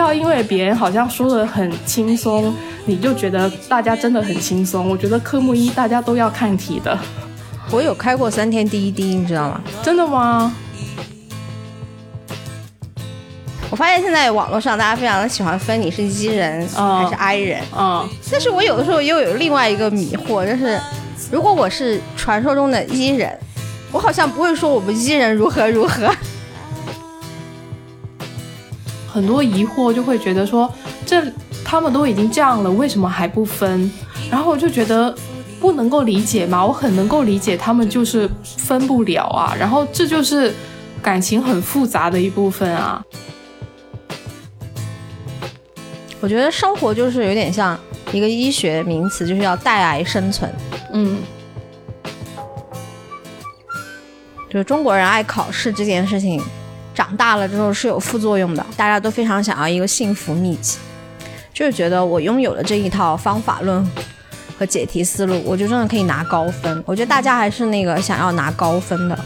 不要因为别人好像说的很轻松，你就觉得大家真的很轻松。我觉得科目一大家都要看题的。我有开过三天第一滴，你知道吗？真的吗？我发现现在网络上大家非常的喜欢分你是 E 人还是 I 人，嗯，但是我有的时候又有另外一个迷惑，就是如果我是传说中的 E 人，我好像不会说我们 E 人如何如何。很多疑惑就会觉得说，这他们都已经这样了，为什么还不分？然后我就觉得不能够理解嘛，我很能够理解他们就是分不了啊。然后这就是感情很复杂的一部分啊。我觉得生活就是有点像一个医学名词，就是要带癌生存。嗯，就是中国人爱考试这件事情，长大了之后是有副作用的。大家都非常想要一个幸福秘籍，就是觉得我拥有了这一套方法论和解题思路，我就真的可以拿高分。我觉得大家还是那个想要拿高分的。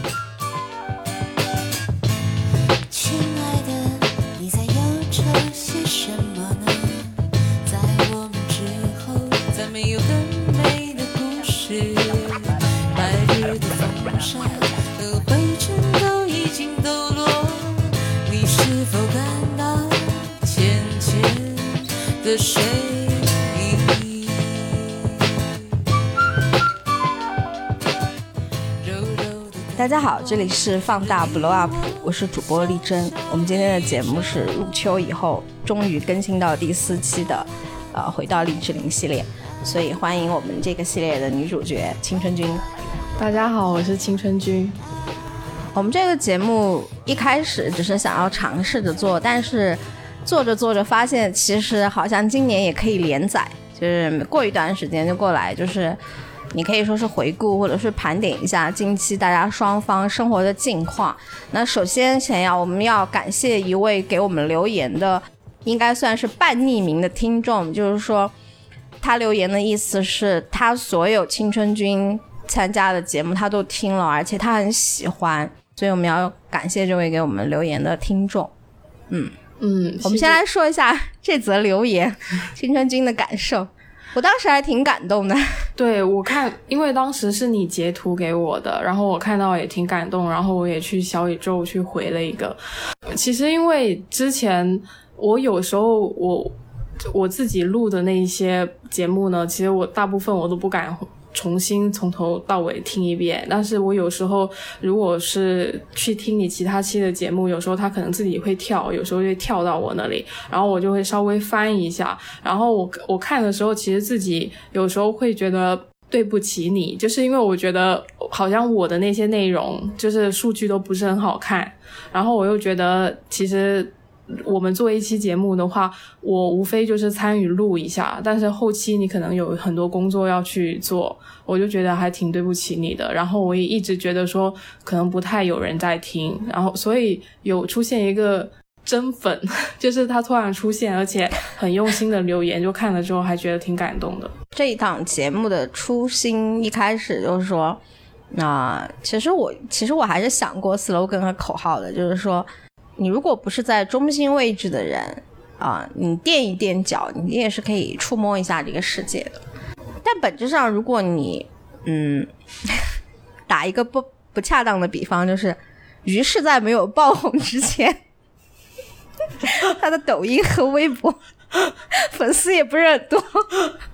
是否感到浅浅的睡意？柔柔的。大家好，这里是放大 Blow Up，我是主播丽珍。我们今天的节目是入秋以后终于更新到第四期的，呃，回到励志玲系列，所以欢迎我们这个系列的女主角青春君。大家好，我是青春君。我们这个节目一开始只是想要尝试着做，但是做着做着发现，其实好像今年也可以连载，就是过一段时间就过来，就是你可以说是回顾或者是盘点一下近期大家双方生活的近况。那首先想要我们要感谢一位给我们留言的，应该算是半匿名的听众，就是说他留言的意思是他所有青春君参加的节目他都听了，而且他很喜欢，所以我们要感谢这位给我们留言的听众。嗯嗯，我们先来说一下这则留言，青春君的感受。我当时还挺感动的，对我看，因为当时是你截图给我的，然后我看到也挺感动，然后我也去小宇宙去回了一个。其实因为之前我有时候我我自己录的那一些节目呢，其实我大部分我都不敢重新从头到尾听一遍，但是我有时候如果是去听你其他期的节目，有时候它可能自己会跳，有时候会跳到我那里，然后我就会稍微翻一下，然后我我看的时候，其实自己有时候会觉得。对不起你，就是因为我觉得好像我的那些内容就是数据都不是很好看，然后我又觉得其实我们做一期节目的话，我无非就是参与录一下，但是后期你可能有很多工作要去做，我就觉得还挺对不起你的。然后我也一直觉得说可能不太有人在听，然后所以有出现一个真粉，就是他突然出现，而且很用心的留言，就看了之后还觉得挺感动的。这一档节目的初心一开始就是说，那、其实我其实我还是想过 slogan 和口号的，就是说，你如果不是在中心位置的人啊、你垫一垫脚，你也是可以触摸一下这个世界的。但本质上，如果你嗯，打一个不不恰当的比方，就是于是在没有爆红之前，他的抖音和微博 粉丝也不是很多。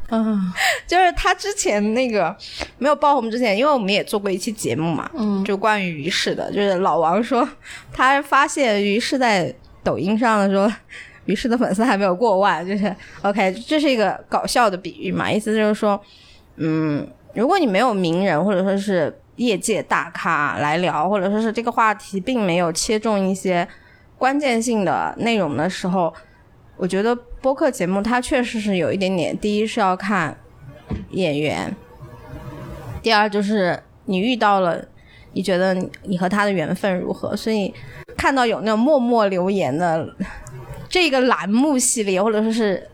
嗯 就是他之前那个没有爆红之前，因为我们也做过一期节目嘛，嗯就关于于适的，就是老王说他发现于适在抖音上的时候，于适的粉丝还没有过万，就是 OK，这是一个搞笑的比喻嘛，意思就是说，嗯，如果你没有名人或者说是业界大咖来聊，或者说是这个话题并没有切中一些关键性的内容的时候，我觉得播客节目它确实是有一点点，第一是要看演员，第二就是你遇到了，你觉得你和他的缘分如何，所以看到有那种默默留言的这个栏目系列，或者说是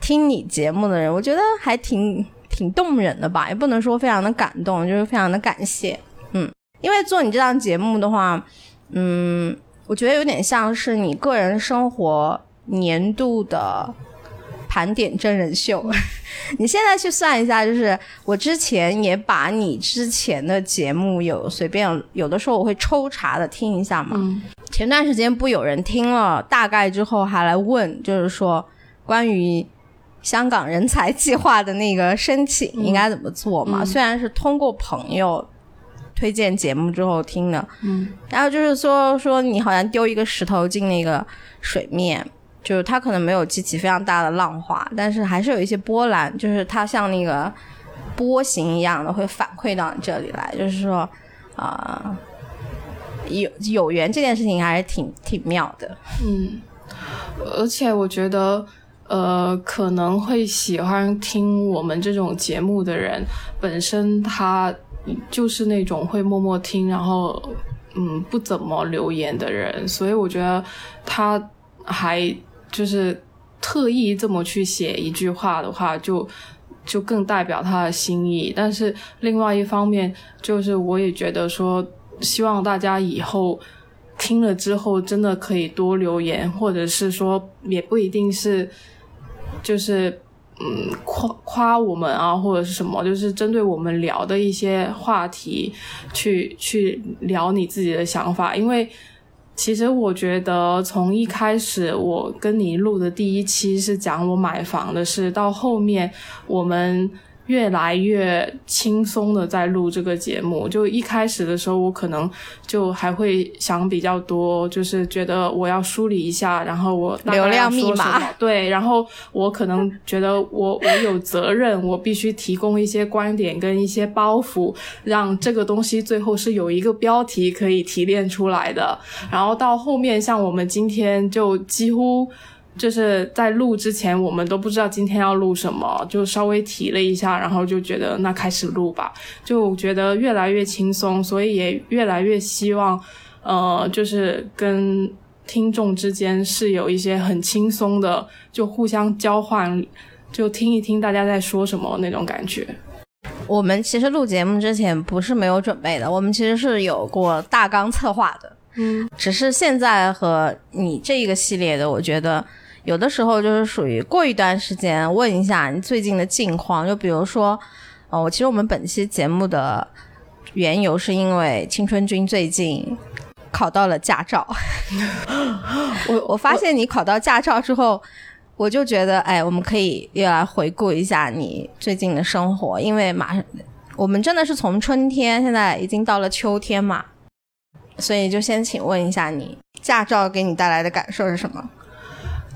听你节目的人，我觉得还挺挺动人的吧，也不能说非常的感动，就是非常的感谢，嗯，因为做你这档节目的话，嗯，我觉得有点像是你个人生活年度的盘点真人秀。你现在去算一下，就是我之前也把你之前的节目有随便有的时候我会抽查的听一下嘛。嗯前段时间不有人听了大概之后还来问，就是说关于香港人才计划的那个申请应该怎么做嘛？嗯虽然是通过朋友推荐节目之后听的，嗯然后就是说说你好像丢一个石头进那个水面，就是它可能没有激起非常大的浪花，但是还是有一些波澜，就是它像那个波形一样的会反馈到你这里来，就是说啊、有有缘这件事情还是挺挺妙的。嗯，而且我觉得，呃，可能会喜欢听我们这种节目的人，本身他就是那种会默默听，然后嗯不怎么留言的人，所以我觉得他还就是特意这么去写一句话的话，就。就更代表他的心意，但是另外一方面，就是我也觉得说，希望大家以后听了之后，真的可以多留言，或者是说，也不一定是，就是嗯夸夸我们啊，或者是什么，就是针对我们聊的一些话题去去聊你自己的想法，因为。其实我觉得从一开始我跟你录的第一期是讲我买房的事，到后面我们越来越轻松的在录这个节目。就一开始的时候，我可能就还会想比较多，就是觉得我要梳理一下，然后我流量说密码对，然后我可能觉得我我有责任，我必须提供一些观点跟一些包袱，让这个东西最后是有一个标题可以提炼出来的。然后到后面，像我们今天就几乎。就是在录之前，我们都不知道今天要录什么，就稍微提了一下，然后就觉得那开始录吧，就觉得越来越轻松，所以也越来越希望，呃，就是跟听众之间是有一些很轻松的，就互相交换，就听一听大家在说什么那种感觉。我们其实录节目之前不是没有准备的，我们其实是有过大纲策划的。嗯只是现在和你这一个系列的，我觉得有的时候就是属于过一段时间问一下你最近的近况，就比如说，呃，我其实我们本期节目的缘由是因为青春君最近考到了驾照，我我发现你考到驾照之后。我就觉得，哎，我们可以又来回顾一下你最近的生活，因为马上我们真的是从春天，现在已经到了秋天嘛，所以就先请问一下你，驾照给你带来的感受是什么？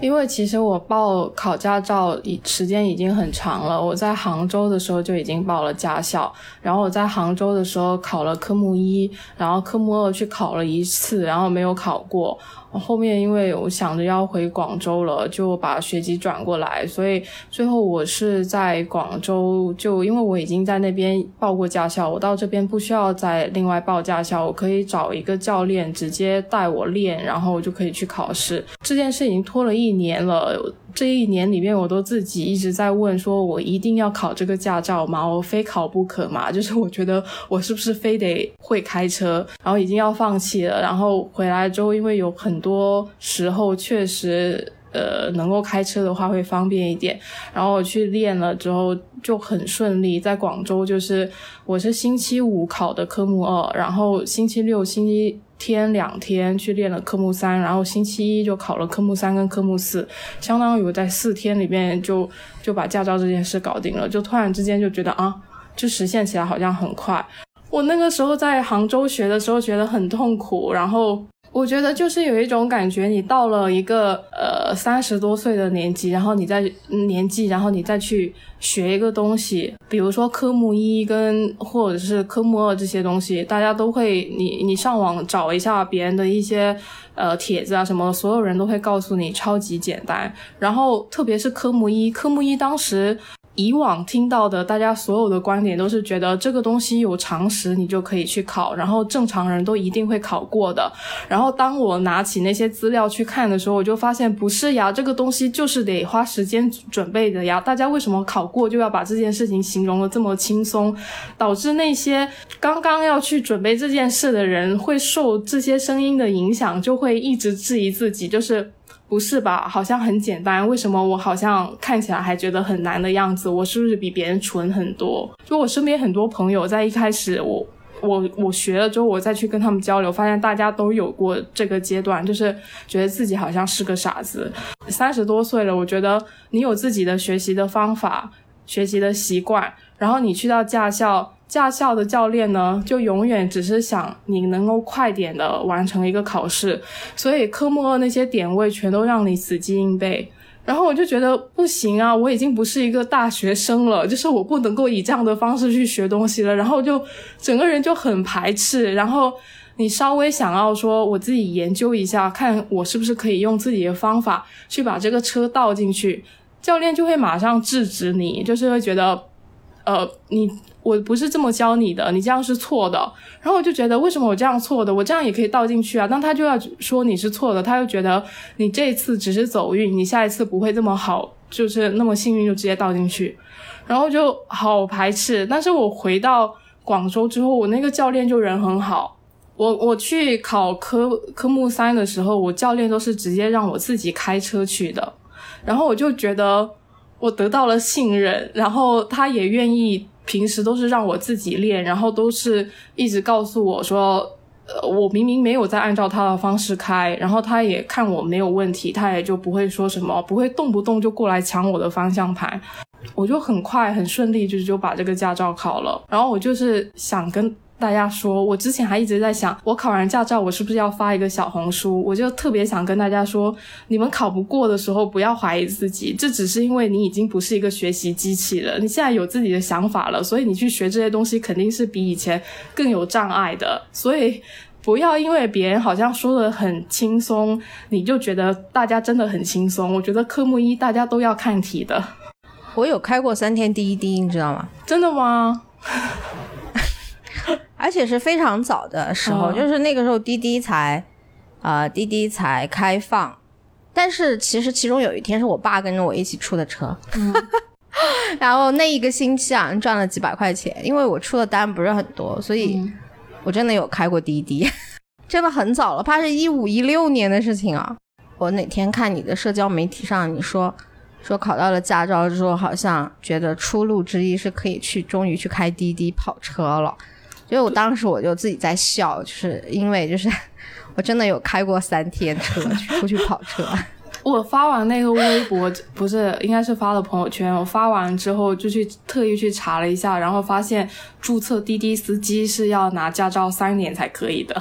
因为其实我报考驾照已时间已经很长了，我在杭州的时候就已经报了驾校，然后我在杭州的时候考了科目一，然后科目二去考了一次，然后没有考过。后面因为我想着要回广州了，就把学籍转过来，所以最后我是在广州，就因为我已经在那边报过驾校，我到这边不需要再另外报驾校，我可以找一个教练直接带我练，然后我就可以去考试。这件事已经拖了一年了，这一年里面我都自己一直在问，说我一定要考这个驾照吗？我非考不可吗？就是我觉得我是不是非得会开车，然后已经要放弃了，然后回来之后，因为有很多时候确实。呃，能够开车的话会方便一点。然后我去练了之后就很顺利，在广州就是我是星期五考的科目二，然后星期六、星期天两天去练了科目三，然后星期一就考了科目三跟科目四，相当于在四天里面就就把驾照这件事搞定了，就突然之间就觉得啊，就实现起来好像很快。我那个时候在杭州学的时候觉得很痛苦，然后我觉得就是有一种感觉，你到了一个呃三十多岁的年纪，然后你再年纪，然后你再去学一个东西，比如说科目一跟或者是科目二这些东西，大家都会你你上网找一下别人的一些呃帖子啊什么，所有人都会告诉你超级简单。然后特别是科目一，科目一当时。以往听到的，大家所有的观点都是觉得这个东西有常识，你就可以去考，然后正常人都一定会考过的。然后当我拿起那些资料去看的时候，我就发现不是呀，这个东西就是得花时间准备的呀。大家为什么考过就要把这件事情形容的这么轻松，导致那些刚刚要去准备这件事的人会受这些声音的影响，就会一直质疑自己，就是。不是吧？好像很简单，为什么我好像看起来还觉得很难的样子？我是不是比别人蠢很多？就我身边很多朋友在一开始我。我我学了之后，我再去跟他们交流，发现大家都有过这个阶段，就是觉得自己好像是个傻子。三十多岁了，我觉得你有自己的学习的方法、学习的习惯，然后你去到驾校，驾校的教练呢，就永远只是想你能够快点的完成一个考试，所以科目二那些点位全都让你死记硬背。然后我就觉得不行啊，我已经不是一个大学生了，就是我不能够以这样的方式去学东西了。然后就整个人就很排斥。然后你稍微想要说我自己研究一下，看我是不是可以用自己的方法去把这个车倒进去，教练就会马上制止你，就是会觉得，呃，你。我不是这么教你的，你这样是错的。然后我就觉得，为什么我这样错的？我这样也可以倒进去啊。那他就要说你是错的，他又觉得你这次只是走运，你下一次不会这么好，就是那么幸运就直接倒进去。然后就好排斥。但是我回到广州之后，我那个教练就人很好。我我去考科科目三的时候，我教练都是直接让我自己开车去的。然后我就觉得我得到了信任，然后他也愿意。平时都是让我自己练，然后都是一直告诉我说，呃，我明明没有在按照他的方式开，然后他也看我没有问题，他也就不会说什么，不会动不动就过来抢我的方向盘，我就很快很顺利，就是就把这个驾照考了。然后我就是想跟。大家说，我之前还一直在想，我考完驾照，我是不是要发一个小红书？我就特别想跟大家说，你们考不过的时候，不要怀疑自己，这只是因为你已经不是一个学习机器了，你现在有自己的想法了，所以你去学这些东西肯定是比以前更有障碍的。所以不要因为别人好像说的很轻松，你就觉得大家真的很轻松。我觉得科目一大家都要看题的。我有开过三天第一滴，你知道吗？真的吗？而且是非常早的时候，就是那个时候滴滴才，呃，滴滴才开放。但是其实其中有一天是我爸跟着我一起出的车，然后那一个星期啊赚了几百块钱，因为我出的单不是很多，所以我真的有开过滴滴，真的很早了，怕是一五一六年的事情啊。我哪天看你的社交媒体上你说说考到了驾照之后，好像觉得出路之一是可以去终于去开滴滴跑车了。所以我当时我就自己在笑，就是因为就是 我真的有开过三天车 出去跑车。我发完那个微博，不是应该是发了朋友圈。我发完之后就去特意去查了一下，然后发现注册滴滴司机是要拿驾照三年才可以的。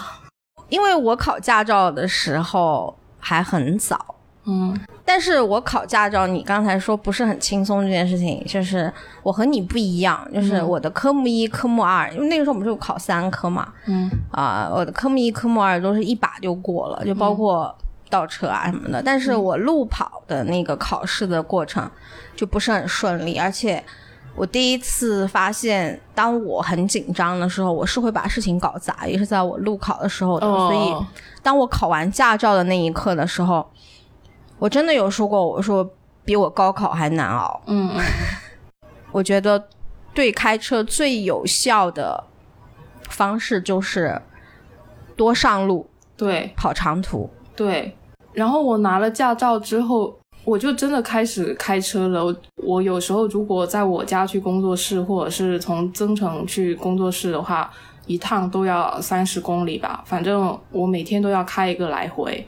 因为我考驾照的时候还很早。嗯，但是我考驾照，你刚才说不是很轻松这件事情，就是我和你不一样，就是我的科目一、科目二，因为那个时候我们就考三科嘛，嗯，啊，我的科目一、科目二都是一把就过了，就包括倒车啊什么的，但是我路跑的那个考试的过程就不是很顺利，而且我第一次发现，当我很紧张的时候，我是会把事情搞砸，也是在我路考的时候的，所以当我考完驾照的那一刻的时候。我真的有说过，我说比我高考还难熬。嗯嗯，我觉得对开车最有效的方式就是多上路，对，跑长途，对。然后我拿了驾照之后，我就真的开始开车了。我我有时候如果在我家去工作室，或者是从增城去工作室的话，一趟都要三十公里吧。反正我每天都要开一个来回。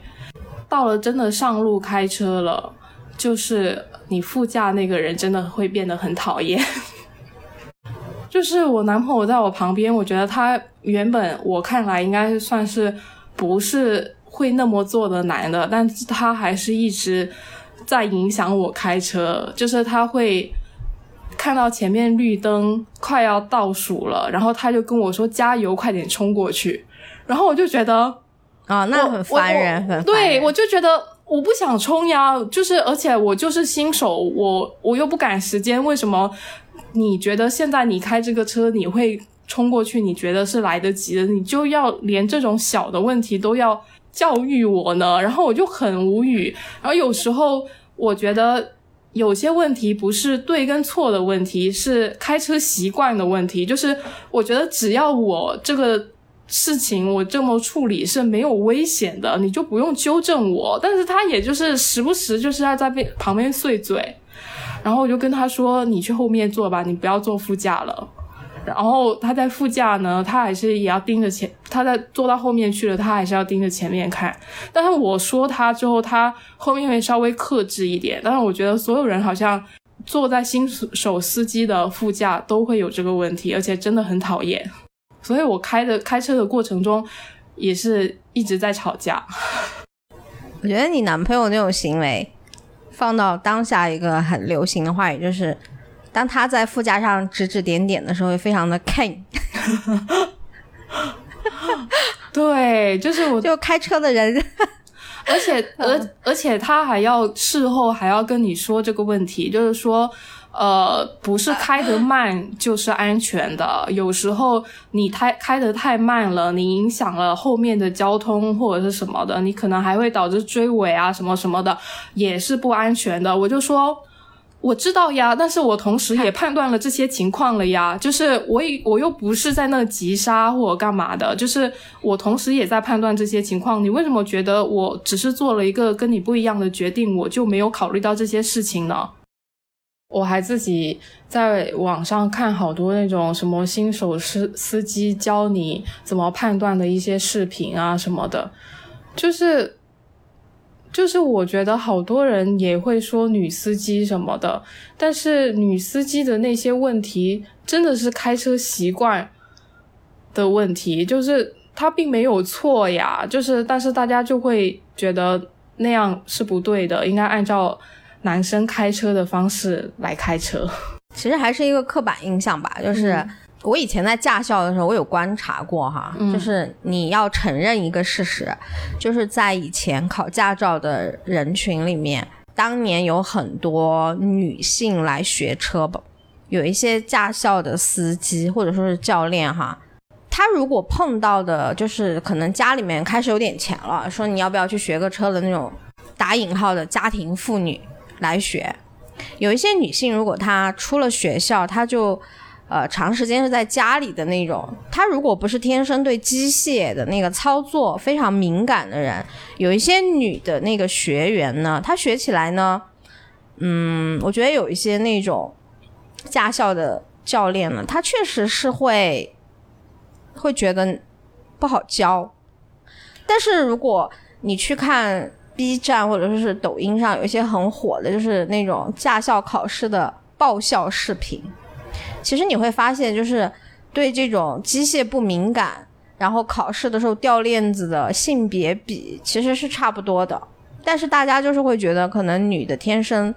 到了真的上路开车了，就是你副驾那个人真的会变得很讨厌。就是我男朋友在我旁边，我觉得他原本我看来应该算是不是会那么做的男的，但是他还是一直在影响我开车。就是他会看到前面绿灯快要倒数了，然后他就跟我说加油，快点冲过去。然后我就觉得。啊，那很烦人，很对我就觉得我不想冲呀，就是而且我就是新手，我我又不赶时间，为什么你觉得现在你开这个车你会冲过去？你觉得是来得及的？你就要连这种小的问题都要教育我呢？然后我就很无语。然后有时候我觉得有些问题不是对跟错的问题，是开车习惯的问题。就是我觉得只要我这个。事情我这么处理是没有危险的，你就不用纠正我。但是他也就是时不时就是要在边旁边碎嘴，然后我就跟他说：“你去后面坐吧，你不要坐副驾了。”然后他在副驾呢，他还是也要盯着前，他在坐到后面去了，他还是要盯着前面看。但是我说他之后，他后面会稍微克制一点。但是我觉得所有人好像坐在新手司机的副驾都会有这个问题，而且真的很讨厌。所以我开的开车的过程中也是一直在吵架。我觉得你男朋友那种行为，放到当下一个很流行的话语就是。当他在副驾上指指点点的时候，会非常的 king。对，就是我，就开车的人，而且而而且他还要事后还要跟你说这个问题，就是说，呃，不是开得慢就是安全的，有时候你开开得太慢了，你影响了后面的交通或者是什么的，你可能还会导致追尾啊什么什么的，也是不安全的。我就说。我知道呀，但是我同时也判断了这些情况了呀。就是我也我又不是在那急刹或者干嘛的，就是我同时也在判断这些情况。你为什么觉得我只是做了一个跟你不一样的决定，我就没有考虑到这些事情呢？我还自己在网上看好多那种什么新手司司机教你怎么判断的一些视频啊什么的，就是。就是我觉得好多人也会说女司机什么的，但是女司机的那些问题真的是开车习惯的问题，就是她并没有错呀，就是但是大家就会觉得那样是不对的，应该按照男生开车的方式来开车。其实还是一个刻板印象吧，就是。我以前在驾校的时候，我有观察过哈，就是你要承认一个事实，就是在以前考驾照的人群里面，当年有很多女性来学车吧，有一些驾校的司机或者说是教练哈，他如果碰到的就是可能家里面开始有点钱了，说你要不要去学个车的那种打引号的家庭妇女来学，有一些女性如果她出了学校，她就。呃，长时间是在家里的那种，她如果不是天生对机械的那个操作非常敏感的人，有一些女的那个学员呢，她学起来呢，嗯，我觉得有一些那种驾校的教练呢，他确实是会会觉得不好教。但是如果你去看 B 站或者说是抖音上有一些很火的，就是那种驾校考试的爆笑视频。其实你会发现，就是对这种机械不敏感，然后考试的时候掉链子的性别比其实是差不多的，但是大家就是会觉得可能女的天生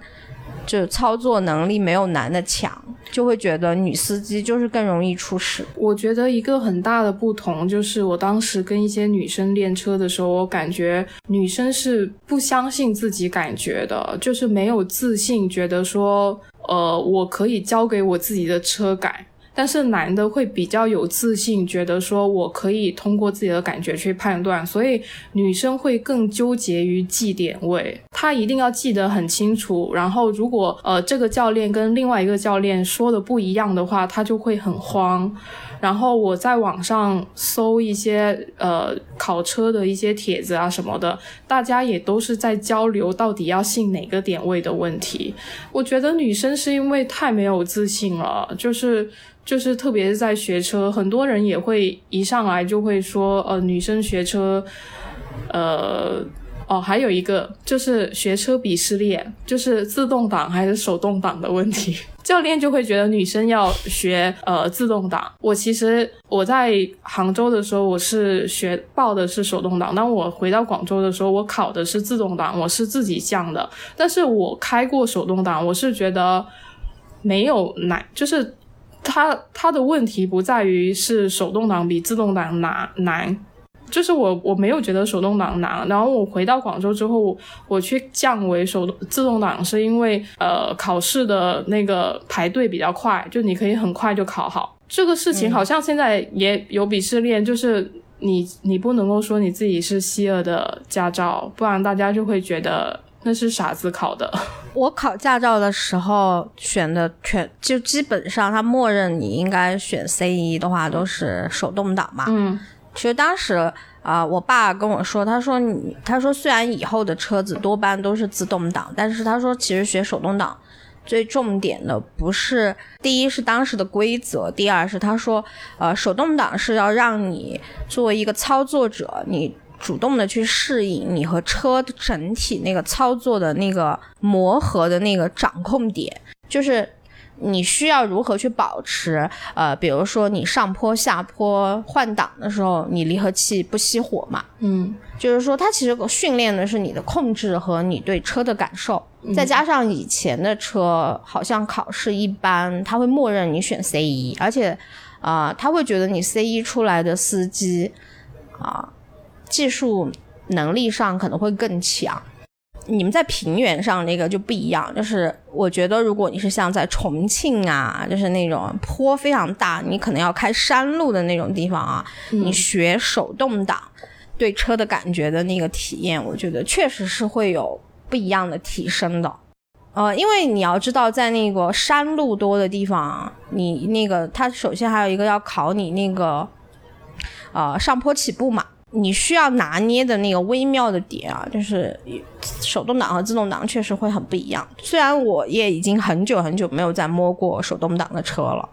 就操作能力没有男的强，就会觉得女司机就是更容易出事。我觉得一个很大的不同就是，我当时跟一些女生练车的时候，我感觉女生是不相信自己感觉的，就是没有自信，觉得说。呃，我可以交给我自己的车改，但是男的会比较有自信，觉得说我可以通过自己的感觉去判断，所以女生会更纠结于记点位，她一定要记得很清楚。然后如果呃这个教练跟另外一个教练说的不一样的话，她就会很慌。然后我在网上搜一些呃考车的一些帖子啊什么的，大家也都是在交流到底要信哪个点位的问题。我觉得女生是因为太没有自信了，就是就是特别是在学车，很多人也会一上来就会说，呃，女生学车，呃。哦，还有一个就是学车鄙视链，就是自动挡还是手动挡的问题。教练就会觉得女生要学呃自动挡。我其实我在杭州的时候，我是学报的是手动挡，当我回到广州的时候，我考的是自动挡，我是自己降的。但是我开过手动挡，我是觉得没有难，就是它它的问题不在于是手动挡比自动挡难难。就是我我没有觉得手动挡难，然后我回到广州之后，我去降为手动自动挡，是因为呃考试的那个排队比较快，就你可以很快就考好。这个事情好像现在也有鄙视链，就是你你不能够说你自己是希尔的驾照，不然大家就会觉得那是傻子考的。我考驾照的时候选的全就基本上他默认你应该选 C 一的话都是手动挡嘛。嗯。其实当时啊、我爸跟我说，他说你，他说虽然以后的车子多半都是自动挡，但是他说其实学手动挡最重点的不是第一是当时的规则，第二是他说，呃，手动挡是要让你作为一个操作者，你主动的去适应你和车整体那个操作的那个磨合的那个掌控点，就是你需要如何去保持，呃，比如说你上坡下坡换挡的时候，你离合器不熄火嘛，嗯就是说，它其实训练的是你的控制和你对车的感受，再加上以前的车好像考试一般，它会默认你选 C 一，而且啊、呃他会觉得你 C 一出来的司机啊、技术能力上可能会更强。你们在平原上那个就不一样，就是我觉得如果你是像在重庆啊，就是那种坡非常大，你可能要开山路的那种地方啊，你学手动挡对车的感觉的那个体验，我觉得确实是会有不一样的提升的。呃，因为你要知道，在那个山路多的地方，你那个它首先还有一个要考你那个呃上坡起步嘛，你需要拿捏的那个微妙的点啊，就是手动挡和自动挡确实会很不一样。虽然我也已经很久很久没有再摸过手动挡的车了，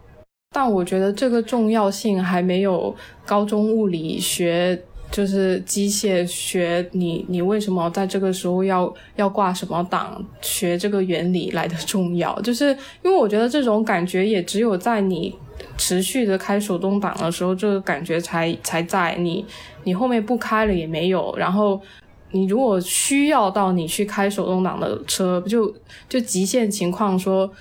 但我觉得这个重要性还没有高中物理学，就是机械学你你为什么在这个时候要要挂什么档，学这个原理来的重要。就是因为我觉得这种感觉也只有在你持续的开手动挡的时候，这个感觉才才在你你后面不开了也没有，然后。你如果需要到你去开手动挡的车，就就极限情况说，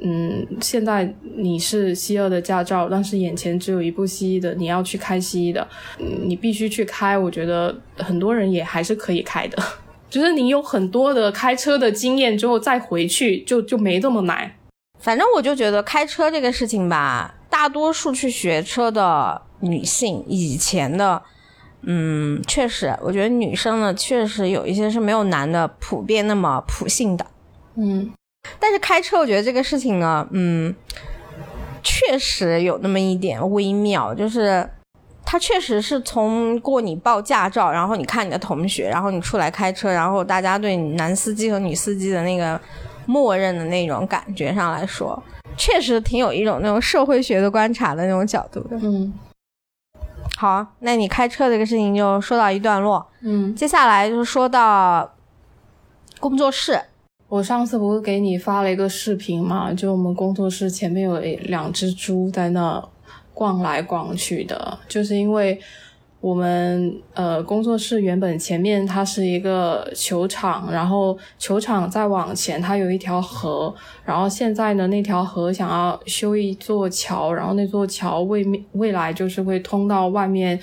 嗯，现在你是 C 二的驾照，但是眼前只有一部 C 一的，你要去开 C 一的，你必须去开。我觉得很多人也还是可以开的，就是你有很多的开车的经验之后再回去就就没这么难。反正我就觉得开车这个事情吧，大多数去学车的女性，以前的，嗯，确实，我觉得女生呢，确实有一些是没有男的普遍那么普信的。嗯但是开车，我觉得这个事情呢，嗯，确实有那么一点微妙，就是他确实是从过你报驾照，然后你看你的同学，然后你出来开车，然后大家对男司机和女司机的那个默认的那种感觉上来说，确实挺有一种那种社会学的观察的那种角度的。嗯好，那你开车这个事情就说到一段落，嗯，接下来就是说到工作室。我上次不是给你发了一个视频嘛？就我们工作室前面有两只猪在那逛来逛去的，就是因为我们呃工作室原本前面它是一个球场，然后球场再往前它有一条河，然后现在呢那条河想要修一座桥，然后那座桥未未来就是会通到外面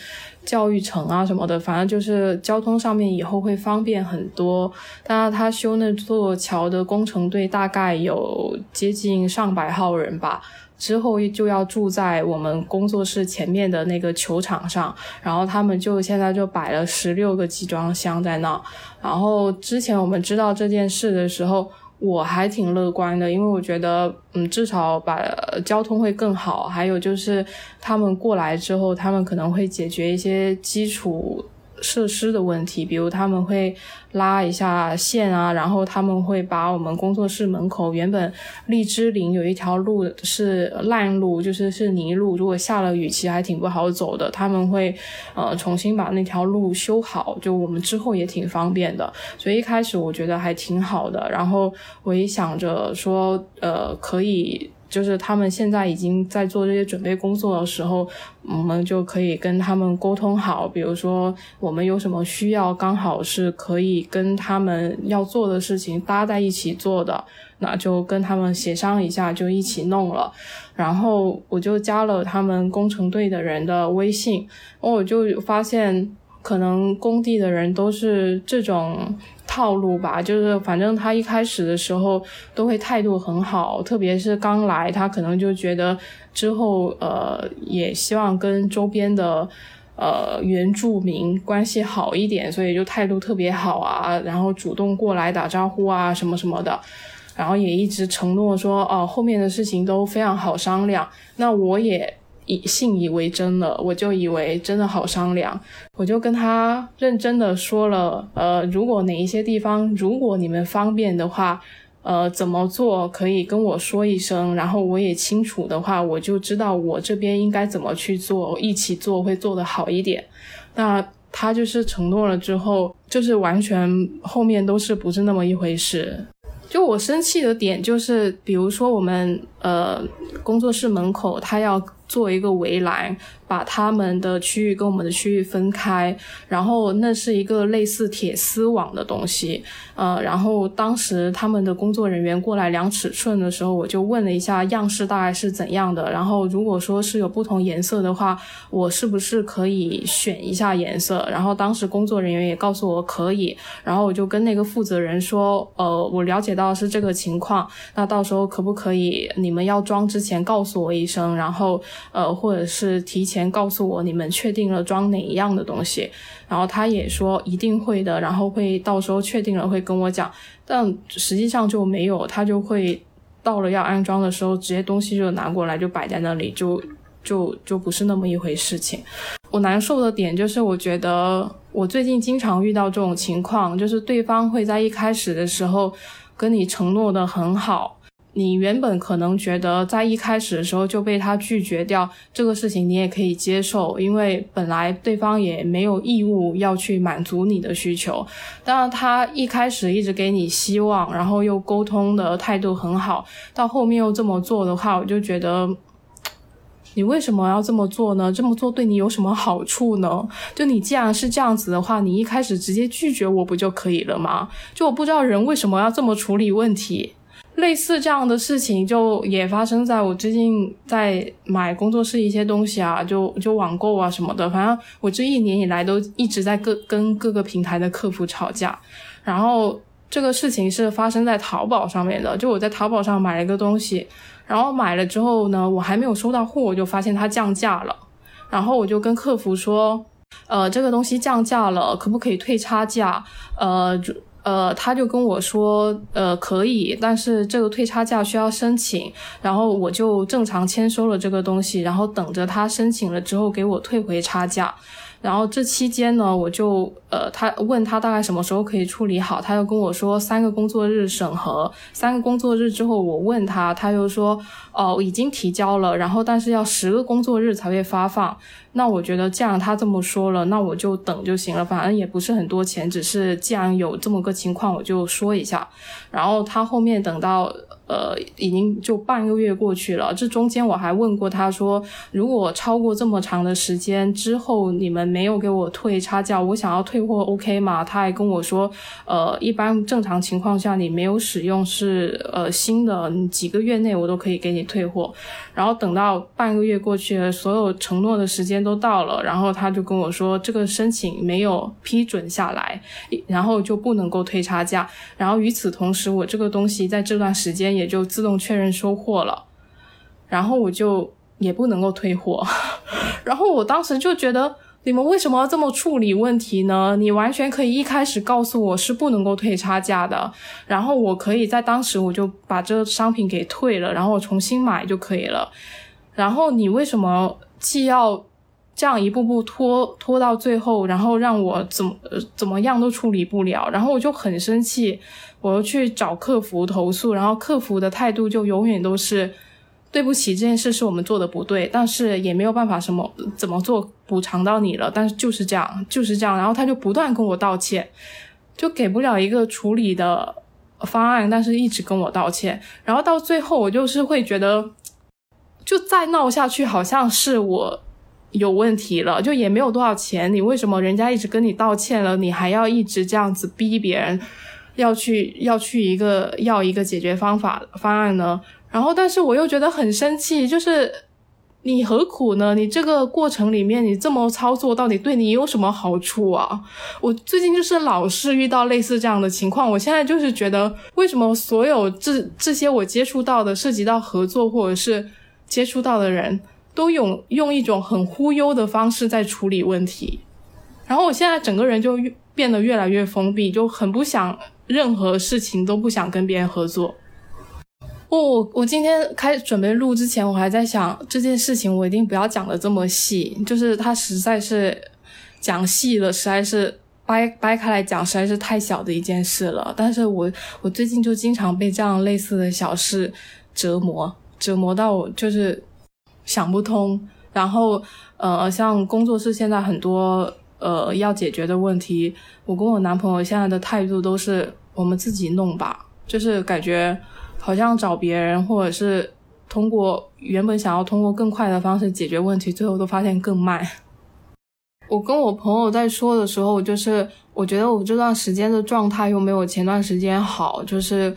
教育城啊什么的，反正就是交通上面以后会方便很多。但是他修那座桥的工程队大概有接近上百号人吧。之后就要住在我们工作室前面的那个球场上，然后他们就现在就摆了十六个集装箱在那。然后之前我们知道这件事的时候，我还挺乐观的，因为我觉得，嗯，至少把、交通会更好，还有就是他们过来之后，他们可能会解决一些基础设施的问题，比如他们会拉一下线啊，然后他们会把我们工作室门口原本荔枝林有一条路是烂路，就是是泥路，如果下了雨其实还挺不好走的，他们会呃重新把那条路修好，就我们之后也挺方便的，所以一开始我觉得还挺好的，然后我也想着说呃可以。就是他们现在已经在做这些准备工作的时候，我们就可以跟他们沟通好，比如说我们有什么需要，刚好是可以跟他们要做的事情搭在一起做的，那就跟他们协商一下，就一起弄了。然后我就加了他们工程队的人的微信，我就发现，可能工地的人都是这种套路吧，就是反正他一开始的时候都会态度很好，特别是刚来，他可能就觉得之后呃也希望跟周边的呃原住民关系好一点，所以就态度特别好啊，然后主动过来打招呼啊什么什么的。然后也一直承诺说，哦，后面的事情都非常好商量。那我也以信以为真了，我就以为真的好商量，我就跟他认真的说了，呃，如果哪一些地方，如果你们方便的话，呃，怎么做可以跟我说一声，然后我也清楚的话，我就知道我这边应该怎么去做，一起做会做得好一点。那他就是承诺了之后，就是完全后面都是不是那么一回事。就我生气的点就是，比如说我们呃工作室门口，他要做一个围栏，把他们的区域跟我们的区域分开，然后那是一个类似铁丝网的东西，呃，然后当时他们的工作人员过来量尺寸的时候，我就问了一下样式大概是怎样的，然后如果说是有不同颜色的话，我是不是可以选一下颜色？然后当时工作人员也告诉我可以，然后我就跟那个负责人说，呃，我了解到是这个情况，那到时候可不可以你们要装之前告诉我一声，然后呃，或者是提前先告诉我你们确定了装哪一样的东西，然后他也说一定会的，然后会到时候确定了会跟我讲，但实际上就没有，他就会到了要安装的时候，直接东西就拿过来就摆在那里，就就就不是那么一回事情。我难受的点就是，我觉得我最近经常遇到这种情况，就是对方会在一开始的时候跟你承诺的很好。你原本可能觉得在一开始的时候就被他拒绝掉这个事情，你也可以接受，因为本来对方也没有义务要去满足你的需求。当然，他一开始一直给你希望，然后又沟通的态度很好，到后面又这么做的话，我就觉得。你为什么要这么做呢？这么做对你有什么好处呢？就你既然是这样子的话，你一开始直接拒绝我不就可以了吗？就我不知道人为什么要这么处理问题。类似这样的事情，就也发生在我最近在买工作室一些东西啊，就就网购啊什么的。反正我这一年以来都一直在各跟各个平台的客服吵架。然后这个事情是发生在淘宝上面的，就我在淘宝上买了一个东西，然后买了之后呢，我还没有收到货，我就发现它降价了。然后我就跟客服说，呃，这个东西降价了，可不可以退差价？呃。呃，他就跟我说，呃，可以，但是这个退差价需要申请，然后我就正常签收了这个东西，然后等着他申请了之后给我退回差价。然后这期间呢，我就呃，他问他大概什么时候可以处理好，他又跟我说三个工作日审核，三个工作日之后我问他，他又说哦已经提交了，然后但是要十个工作日才会发放。那我觉得既然他这么说了，那我就等就行了，反正也不是很多钱，只是既然有这么个情况，我就说一下。然后他后面等到。呃，已经就半个月过去了。这中间我还问过他说，如果超过这么长的时间之后，你们没有给我退差价，我想要退货，OK 吗？他还跟我说，呃，一般正常情况下你没有使用是呃新的，几个月内我都可以给你退货。然后等到半个月过去了，所有承诺的时间都到了，然后他就跟我说，这个申请没有批准下来，然后就不能够退差价。然后与此同时，我这个东西在这段时间也就自动确认收货了，然后我就也不能够退货。然后我当时就觉得，你们为什么要这么处理问题呢？你完全可以一开始告诉我是不能够退差价的，然后我可以在当时我就把这个商品给退了，然后我重新买就可以了。然后你为什么既要这样一步步拖拖到最后，然后让我怎么怎么样都处理不了？然后我就很生气，我又去找客服投诉，然后客服的态度就永远都是。对不起，这件事是我们做的不对，但是也没有办法什么怎么做补偿到你了，但是就是这样，就是这样，然后他就不断跟我道歉，就给不了一个处理的方案，但是一直跟我道歉，然后到最后我就是会觉得，就再闹下去好像是我有问题了，就也没有多少钱，你为什么人家一直跟你道歉了，你还要一直这样子逼别人要去要去一个要一个解决方法方案呢？然后，但是我又觉得很生气，就是你何苦呢？你这个过程里面，你这么操作，到底对你有什么好处啊？我最近就是老是遇到类似这样的情况，我现在就是觉得，为什么所有这这些我接触到的，涉及到合作或者是接触到的人都用用一种很忽悠的方式在处理问题，然后我现在整个人就越变得越来越封闭，就很不想任何事情都不想跟别人合作。我我我今天开准备录之前，我还在想这件事情，我一定不要讲的这么细，就是它实在是讲细了，实在是掰掰开来讲，实在是太小的一件事了。但是我我最近就经常被这样类似的小事折磨，折磨到我就是想不通。然后呃，像工作室现在很多呃要解决的问题，我跟我男朋友现在的态度都是我们自己弄吧，就是感觉。好像找别人，或者是通过原本想要通过更快的方式解决问题，最后都发现更慢。我跟我朋友在说的时候，就是我觉得我这段时间的状态又没有前段时间好，就是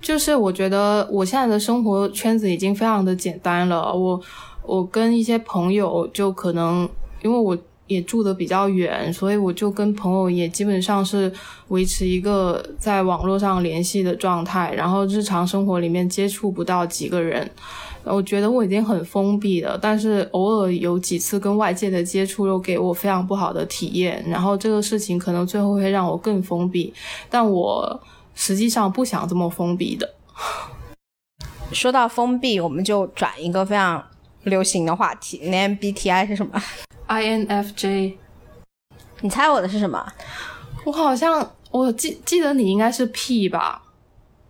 就是我觉得我现在的生活圈子已经非常的简单了。我我跟一些朋友就可能因为我。也住的比较远，所以我就跟朋友也基本上是维持一个在网络上联系的状态，然后日常生活里面接触不到几个人。我觉得我已经很封闭了，但是偶尔有几次跟外界的接触又给我非常不好的体验，然后这个事情可能最后会让我更封闭，但我实际上不想这么封闭的。说到封闭，我们就转一个非常流行的话题，那 MBTI 是什么？INFJ，你猜我的是什么？我好像我记记得你应该是 P 吧，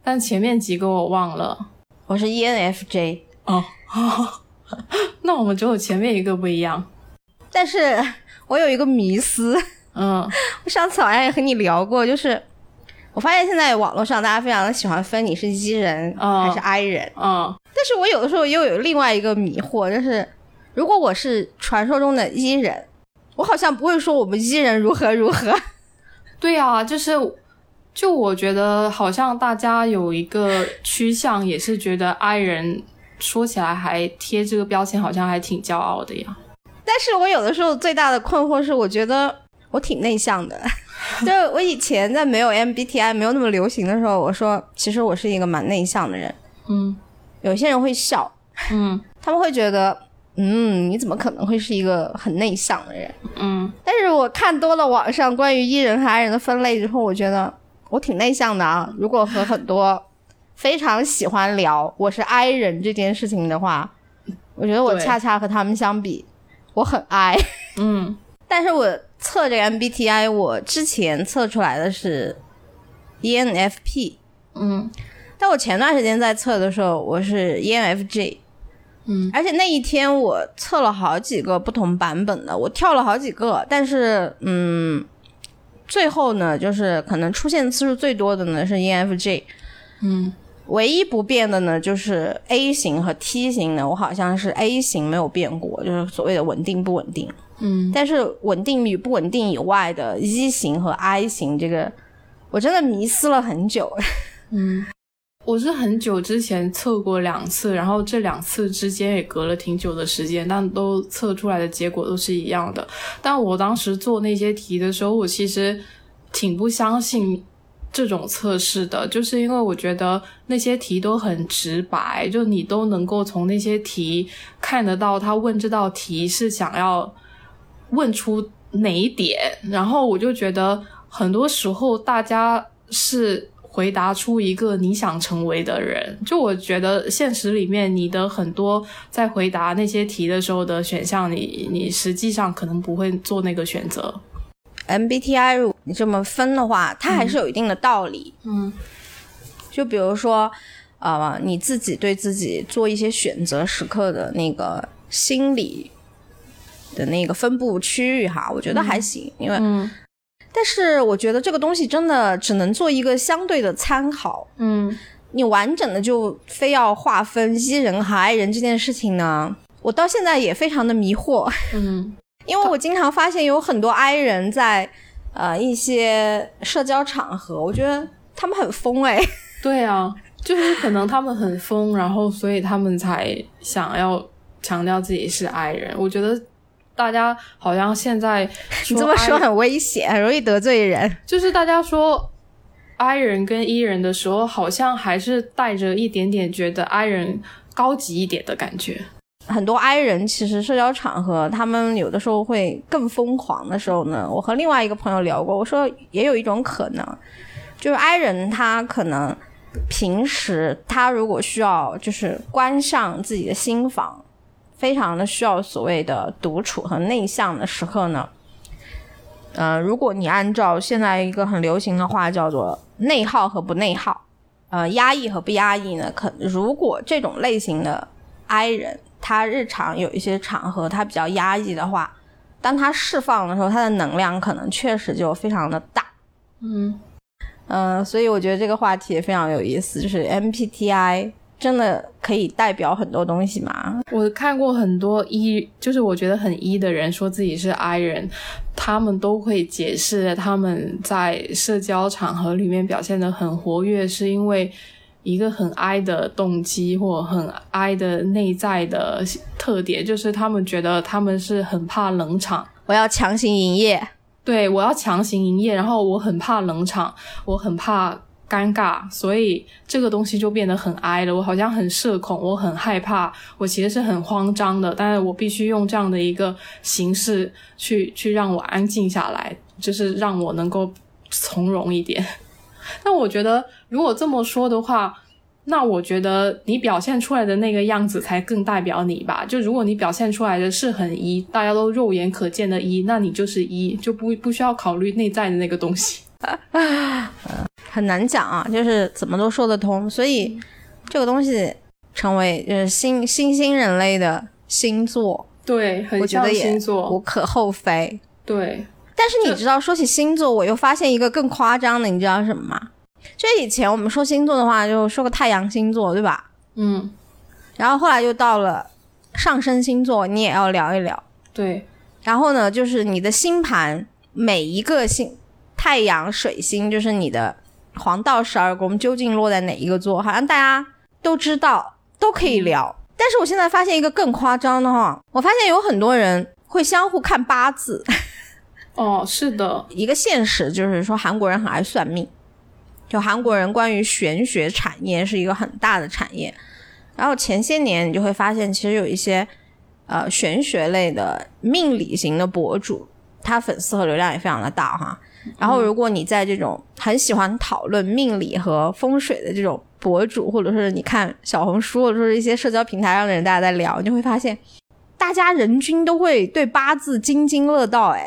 但前面几个我忘了。我是 ENFJ 哦，那我们只有前面一个不一样。但是我有一个迷思，嗯，我上次好像也和你聊过，就是我发现现在网络上大家非常的喜欢分你是 E 人还是 I 人，嗯，但是我有的时候又有另外一个迷惑，就是。如果我是传说中的伊人，我好像不会说我们伊人如何如何。对啊，就是，就我觉得好像大家有一个趋向，也是觉得 I 人说起来还贴这个标签，好像还挺骄傲的呀。但是我有的时候最大的困惑是，我觉得我挺内向的。就我以前在没有 MBTI 没有那么流行的时候，我说其实我是一个蛮内向的人。嗯，有些人会笑，嗯，他们会觉得。嗯，你怎么可能会是一个很内向的人？嗯，但是我看多了网上关于 E 人和 I 人的分类之后，我觉得我挺内向的啊。如果和很多非常喜欢聊我是 I 人这件事情的话，我觉得我恰恰和他们相比，我很 I。嗯，但是我测这个 MBTI，我之前测出来的是 ENFP。嗯，但我前段时间在测的时候，我是 ENFJ。嗯，而且那一天我测了好几个不同版本的，我跳了好几个，但是嗯，最后呢，就是可能出现次数最多的呢是 ENFJ，嗯，唯一不变的呢就是 A 型和 T 型的，我好像是 A 型没有变过，就是所谓的稳定不稳定，嗯，但是稳定与不稳定以外的 E 型和 I 型，这个我真的迷思了很久，嗯。我是很久之前测过两次，然后这两次之间也隔了挺久的时间，但都测出来的结果都是一样的。但我当时做那些题的时候，我其实挺不相信这种测试的，就是因为我觉得那些题都很直白，就你都能够从那些题看得到他问这道题是想要问出哪一点，然后我就觉得很多时候大家是。回答出一个你想成为的人，就我觉得现实里面你的很多在回答那些题的时候的选项，你你实际上可能不会做那个选择。MBTI 你这么分的话，它还是有一定的道理。嗯，就比如说，呃，你自己对自己做一些选择时刻的那个心理的那个分布区域哈，我觉得还行，因为。嗯但是我觉得这个东西真的只能做一个相对的参考。嗯，你完整的就非要划分 E 人和 I 人这件事情呢，我到现在也非常的迷惑。嗯，因为我经常发现有很多 I 人在呃一些社交场合，我觉得他们很疯哎。对啊，就是可能他们很疯，然后所以他们才想要强调自己是 I 人。我觉得。大家好像现在你这么说很危险，很容易得罪人。就是大家说 I 人跟 E 人的时候，好像还是带着一点点觉得 I 人高级一点的感觉。很多 I 人其实社交场合，他们有的时候会更疯狂的时候呢。我和另外一个朋友聊过，我说也有一种可能，就是 I 人他可能平时他如果需要就是关上自己的心房，非常的需要所谓的独处和内向的时刻呢，呃，如果你按照现在一个很流行的话叫做内耗和不内耗，呃，压抑和不压抑呢，可如果这种类型的 I 人，他日常有一些场合他比较压抑的话，当他释放的时候，他的能量可能确实就非常的大。嗯嗯、所以我觉得这个话题也非常有意思，就是 MBTI 真的可以代表很多东西吗？我看过很多一就是我觉得很一的人说自己是 I 人，他们都会解释他们在社交场合里面表现的很活跃，是因为一个很 I 的动机或很 I 的内在的特点，就是他们觉得他们是很怕冷场。我要强行营业，对我要强行营业，然后我很怕冷场，我很怕尴尬，所以这个东西就变得很哀了。我好像很社恐，我很害怕，我其实是很慌张的，但是我必须用这样的一个形式去去让我安静下来，就是让我能够从容一点。那我觉得，如果这么说的话，那我觉得你表现出来的那个样子才更代表你吧。就如果你表现出来的是很一，大家都肉眼可见的一，那你就是一，就不不需要考虑内在的那个东西。很难讲啊，就是怎么都说得通。所以这个东西成为就是新新兴人类的星座，对，很像我觉得也无。可厚非。对，但是你知道，说起星座，我又发现一个更夸张的，你知道什么吗？就以前我们说星座的话，就说个太阳星座，对吧？嗯，然后后来又到了上升星座，你也要聊一聊。对，然后呢，就是你的星盘每一个星，太阳、水星，就是你的黄道十二宫究竟落在哪一个座，好像大家都知道，都可以聊。但是我现在发现一个更夸张的哈，我发现有很多人会相互看八字。哦，是的，一个现实就是说，韩国人很爱算命，就韩国人关于玄学产业是一个很大的产业。然后前些年你就会发现，其实有一些呃玄学类的命理型的博主，他粉丝和流量也非常的大哈。然后如果你在这种很喜欢讨论命理和风水的这种博主，或者是你看小红书或者说是一些社交平台上的人大家在聊，你就会发现，大家人均都会对八字津津乐道，哎。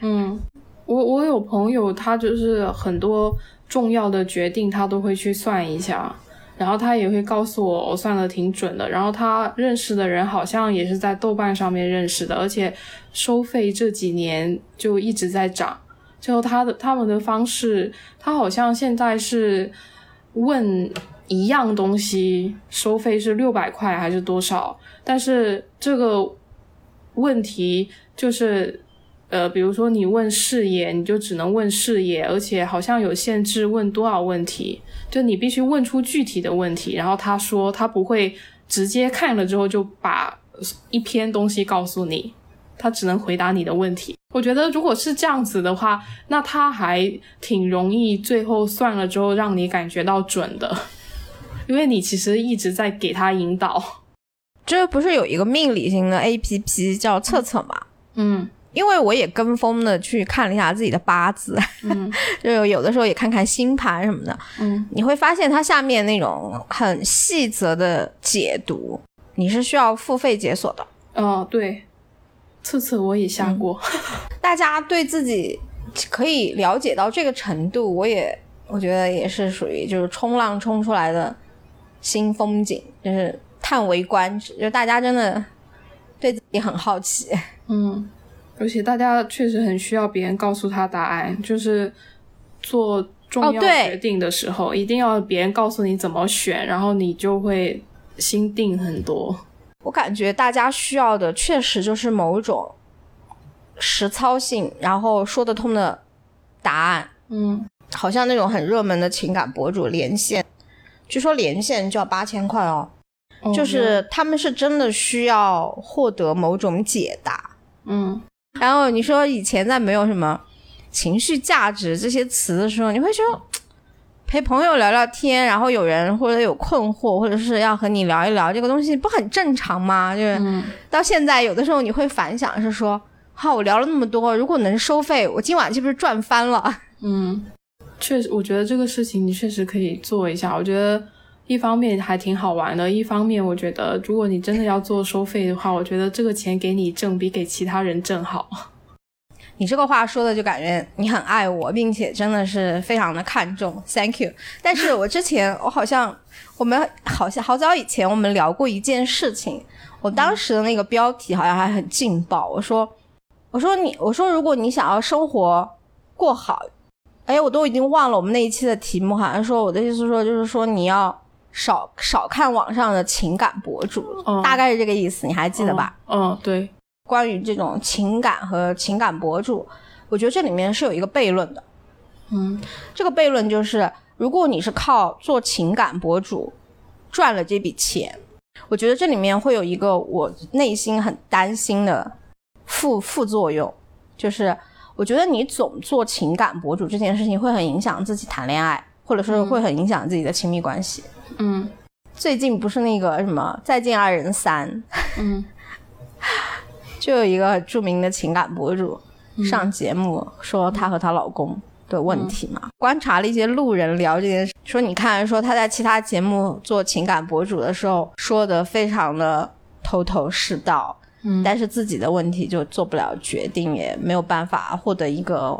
嗯，我我有朋友，他就是很多重要的决定，他都会去算一下，然后他也会告诉我，我算的挺准的。然后他认识的人好像也是在豆瓣上面认识的，而且收费这几年就一直在涨。就他的他们的方式，他好像现在是问一样东西收费是六百块还是多少，但是这个问题就是。呃，比如说你问视野，你就只能问视野，而且好像有限制问多少问题，就你必须问出具体的问题。然后他说他不会直接看了之后就把一篇东西告诉你，他只能回答你的问题。我觉得如果是这样子的话，那他还挺容易最后算了之后让你感觉到准的，因为你其实一直在给他引导。这不是有一个命理型的 A P P 叫测测嘛？嗯因为我也跟风的去看了一下自己的八字，嗯 就有的时候也看看星盘什么的，嗯你会发现它下面那种很细则的解读，你是需要付费解锁的。哦，对，次次我也下过。大家对自己可以了解到这个程度，我也我觉得也是属于就是冲浪冲出来的新风景，就是叹为观止，就大家真的对自己很好奇。嗯，而且大家确实很需要别人告诉他答案，就是做重要决定的时候，一定要别人告诉你怎么选，然后你就会心定很多。我感觉大家需要的确实就是某种实操性，然后说得通的答案。嗯，好像那种很热门的情感博主连线，据说连线就要八千块哦。哦就是他们是真的需要获得某种解答。嗯然后你说以前在没有什么情绪价值这些词的时候，你会说陪朋友聊聊天，然后有人或者有困惑，或者是要和你聊一聊这个东西，不很正常吗？就是嗯到现在，有的时候你会反想是说，好，我聊了那么多，如果能收费，我今晚是不是赚翻了？嗯，确实，我觉得这个事情你确实可以做一下。我觉得一方面还挺好玩的，一方面我觉得如果你真的要做收费的话，我觉得这个钱给你挣比给其他人挣好。你这个话说的就感觉你很爱我，并且真的是非常的看重，Thank you。但是我之前我好像我们好像好早以前我们聊过一件事情，我当时的那个标题好像还很劲爆，我说我说你我说如果你想要生活过好，哎，我都已经忘了我们那一期的题目，好像说我的意思说就是说你要少少看网上的情感博主，嗯大概是这个意思，你还记得吧？嗯，对，关于这种情感和情感博主，我觉得这里面是有一个悖论的。嗯这个悖论就是，如果你是靠做情感博主赚了这笔钱，我觉得这里面会有一个我内心很担心的副副作用，就是我觉得你总做情感博主这件事情会很影响自己谈恋爱，或者说会很影响自己的亲密关系。嗯最近不是那个什么《再见爱人三》，嗯就有一个著名的情感博主上节目说她和她老公的问题嘛，观察了一些路人聊这件事，说你看说她在其他节目做情感博主的时候说的非常的头头是道，嗯。但是自己的问题就做不了决定，也没有办法获得一个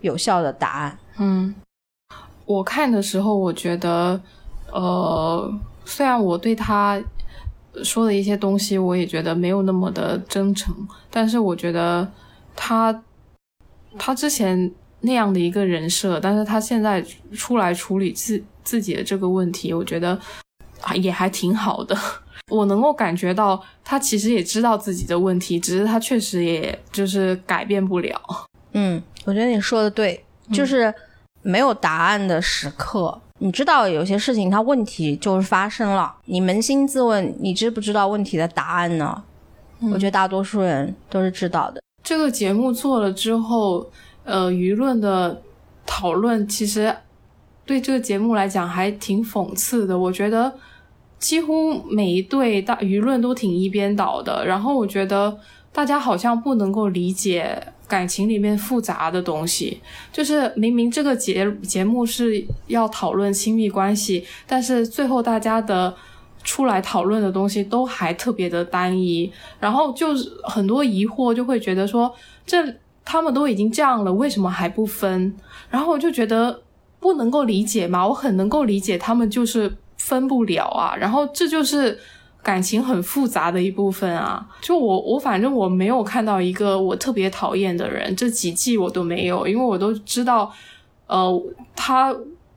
有效的答案。嗯，我看的时候，我觉得，呃，虽然我对他说的一些东西，我也觉得没有那么的真诚，但是我觉得他他之前那样的一个人设，但是他现在出来处理自自己的这个问题，我觉得啊也还挺好的。我能够感觉到他其实也知道自己的问题，只是他确实也就是改变不了。嗯，我觉得你说的对，就是没有答案的时刻。你知道有些事情它问题就是发生了，你扪心自问，你知不知道问题的答案呢？我觉得大多数人都是知道的。这个节目做了之后，呃，舆论的讨论其实对这个节目来讲还挺讽刺的。我觉得几乎每一对大舆论都挺一边倒的，然后我觉得大家好像不能够理解感情里面复杂的东西。就是明明这个节节目是要讨论亲密关系，但是最后大家的。出来讨论的东西都还特别的单一，然后就是很多疑惑，就会觉得说，这他们都已经这样了，为什么还不分？然后我就觉得不能够理解嘛，我很能够理解他们就是分不了啊，然后这就是感情很复杂的一部分啊。就我我反正我没有看到一个我特别讨厌的人，这几季我都没有，因为我都知道，呃，他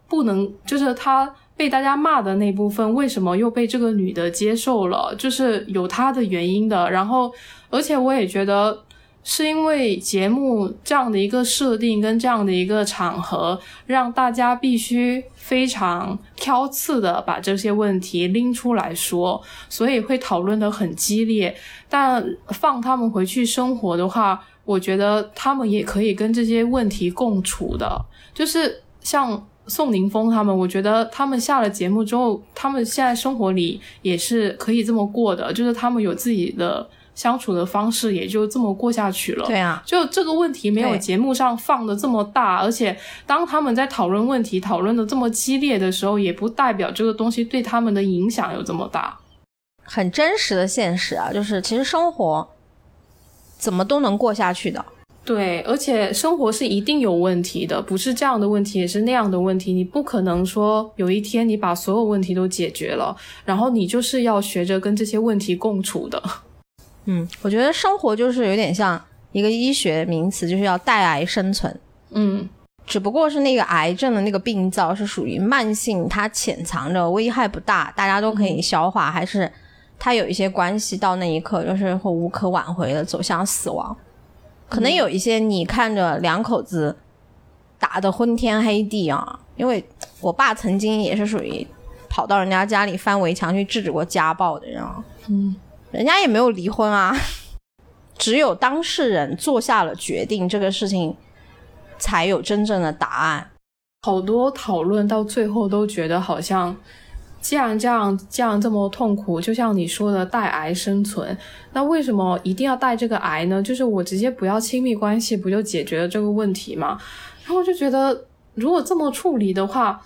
不能就是他。被大家骂的那部分，为什么又被这个女的接受了？就是有他的原因的。然后，而且我也觉得，是因为节目这样的一个设定跟这样的一个场合，让大家必须非常挑刺的把这些问题拎出来说，所以会讨论的很激烈。但放他们回去生活的话，我觉得他们也可以跟这些问题共处的，就是像。宋宁峰他们，我觉得他们下了节目之后，他们现在生活里也是可以这么过的，就是他们有自己的相处的方式，也就这么过下去了。对啊，就这个问题没有节目上放的这么大，而且当他们在讨论问题、讨论的这么激烈的时候，也不代表这个东西对他们的影响有这么大。很真实的现实啊，就是其实生活怎么都能过下去的。对，而且生活是一定有问题的，不是这样的问题，也是那样的问题。你不可能说有一天你把所有问题都解决了，然后你就是要学着跟这些问题共处的。嗯，我觉得生活就是有点像一个医学名词，就是要带癌生存。嗯只不过是那个癌症的那个病灶是属于慢性，它潜藏着危害不大，大家都可以消化，还是它有一些关系到那一刻就是会无可挽回的走向死亡。可能有一些你看着两口子打得昏天黑地啊，因为我爸曾经也是属于跑到人家家里翻围墙去制止过家暴的人啊，嗯人家也没有离婚啊，只有当事人做下了决定，这个事情才有真正的答案。好多讨论到最后都觉得好像，既然这样这样这么痛苦，就像你说的带癌生存，那为什么一定要带这个癌呢？就是我直接不要亲密关系，不就解决了这个问题吗？然后就觉得如果这么处理的话，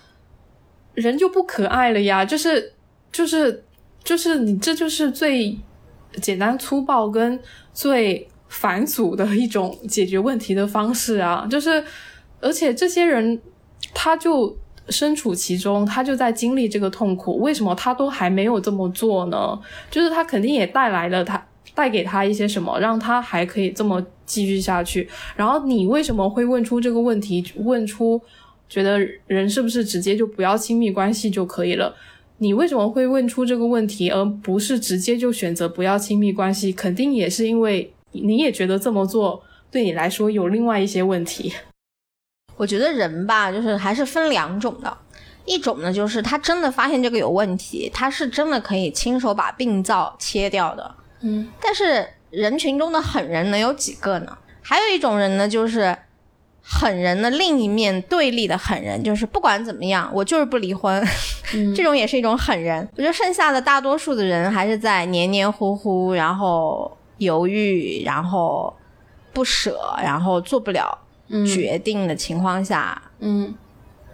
人就不可爱了呀。就是就是就是你这就是最简单粗暴跟最反祖的一种解决问题的方式啊！就是而且这些人他就身处其中，他就在经历这个痛苦，为什么他都还没有这么做呢？就是他肯定也带来了他带给他一些什么，让他还可以这么继续下去。然后你为什么会问出这个问题？问出觉得人是不是直接就不要亲密关系就可以了？你为什么会问出这个问题，而不是直接就选择不要亲密关系？肯定也是因为你也觉得这么做对你来说有另外一些问题。我觉得人吧，就是还是分两种的，一种呢就是他真的发现这个有问题，他是真的可以亲手把病灶切掉的。嗯，但是人群中的狠人能有几个呢？还有一种人呢，就是狠人的另一面对立的狠人，就是不管怎么样，我就是不离婚，这种也是一种狠人。我觉得剩下的大多数的人还是在黏黏糊糊，然后犹豫，然后不舍，然后做不了决定的情况下，嗯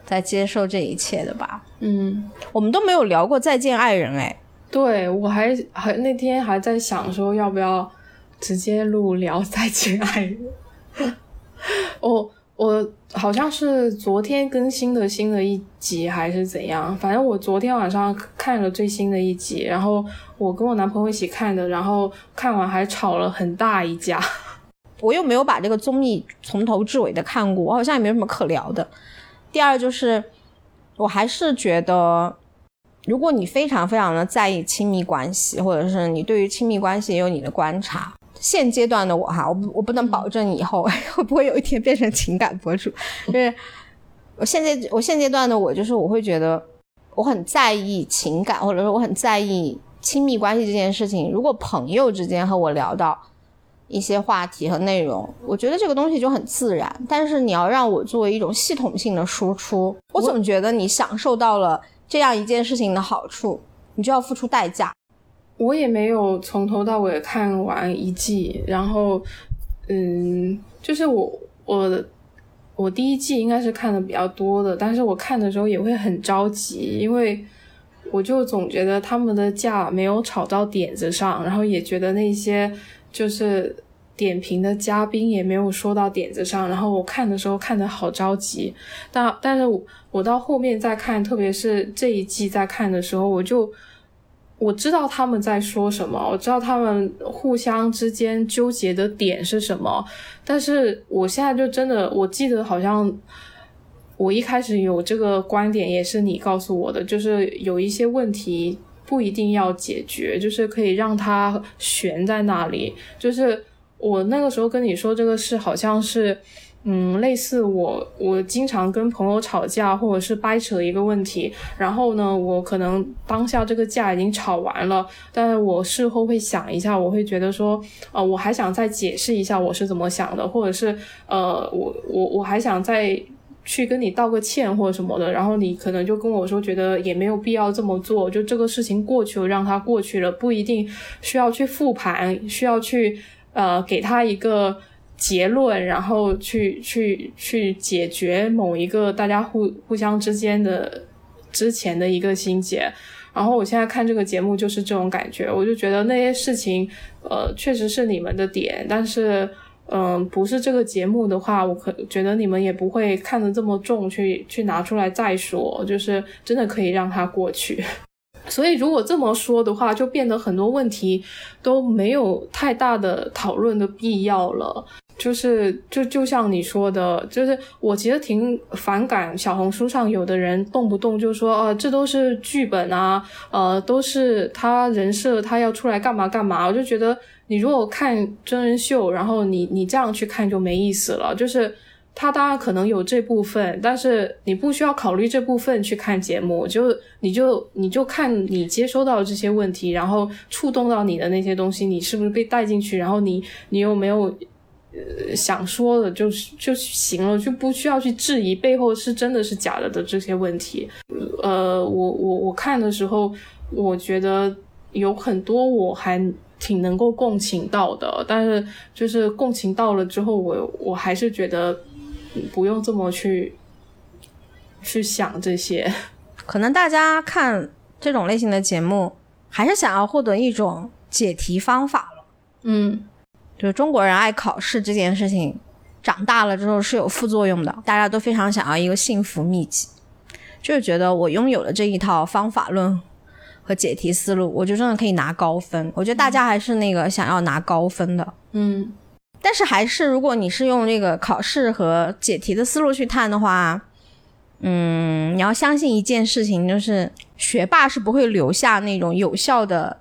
在接受这一切的吧。嗯，我们都没有聊过再见爱人，哎，对我还还那天还在想说要不要直接录聊再见爱人。我我好像是昨天更新的新的一集还是怎样，反正我昨天晚上看了最新的一集，然后我跟我男朋友一起看的，然后看完还吵了很大一架。我又没有把这个综艺从头至尾的看过，我好像也没什么可聊的。第二就是，我还是觉得，如果你非常非常的在意亲密关系，或者是你对于亲密关系也有你的观察，现阶段的我哈，我不我不能保证以后 会不会有一天变成情感博主，就是我现在我现阶段的我，就是我会觉得我很在意情感，或者说我很在意亲密关系这件事情。如果朋友之间和我聊到一些话题和内容，我觉得这个东西就很自然。但是你要让我作为一种系统性的输出，我总觉得你享受到了这样一件事情的好处，你就要付出代价。我也没有从头到尾看完一季，然后，嗯，就是我我我第一季应该是看的比较多的，但是我看的时候也会很着急，因为我就总觉得他们的架没有吵到点子上，然后也觉得那些就是点评的嘉宾也没有说到点子上，然后我看的时候看得好着急，但但是我我到后面再看，特别是这一季在看的时候，我就。我知道他们在说什么，我知道他们互相之间纠结的点是什么，但是我现在就真的，我记得好像我一开始有这个观点，也是你告诉我的，就是有一些问题不一定要解决，就是可以让它悬在那里。就是我那个时候跟你说这个事，好像是。嗯，类似我我经常跟朋友吵架，或者是掰扯一个问题，然后呢，我可能当下这个架已经吵完了，但是我事后会想一下，我会觉得说，呃，我还想再解释一下我是怎么想的，或者是呃，我我我还想再去跟你道个歉或者什么的，然后你可能就跟我说，觉得也没有必要这么做，就这个事情过去了，让它过去了，不一定需要去复盘，需要去呃给他一个。结论，然后去去去解决某一个大家互互相之间的之前的一个心结。然后我现在看这个节目就是这种感觉，我就觉得那些事情，呃，确实是你们的点，但是，嗯、不是这个节目的话，我可觉得你们也不会看得这么重，去去拿出来再说，就是真的可以让它过去。所以，如果这么说的话，就变得很多问题都没有太大的讨论的必要了。就是就就像你说的，就是我其实挺反感小红书上有的人动不动就说啊，这都是剧本啊，呃，都是他人设，他要出来干嘛干嘛。我就觉得你如果看真人秀，然后你你这样去看就没意思了。就是他当然可能有这部分，但是你不需要考虑这部分去看节目，就你就你就看你接收到这些问题，然后触动到你的那些东西，你是不是被带进去，然后你你有没有。呃，想说的就是就行了，就不需要去质疑背后是真的是假的的这些问题。呃，我我我看的时候，我觉得有很多我还挺能够共情到的，但是就是共情到了之后，我我还是觉得不用这么去去想这些。可能大家看这种类型的节目，还是想要获得一种解题方法了。嗯就是中国人爱考试这件事情，长大了之后是有副作用的。大家都非常想要一个幸福秘籍，就是觉得我拥有了这一套方法论和解题思路，我就真的可以拿高分。我觉得大家还是那个想要拿高分的。嗯但是还是，如果你是用这个考试和解题的思路去探的话，嗯，你要相信一件事情，就是学霸是不会留下那种有效的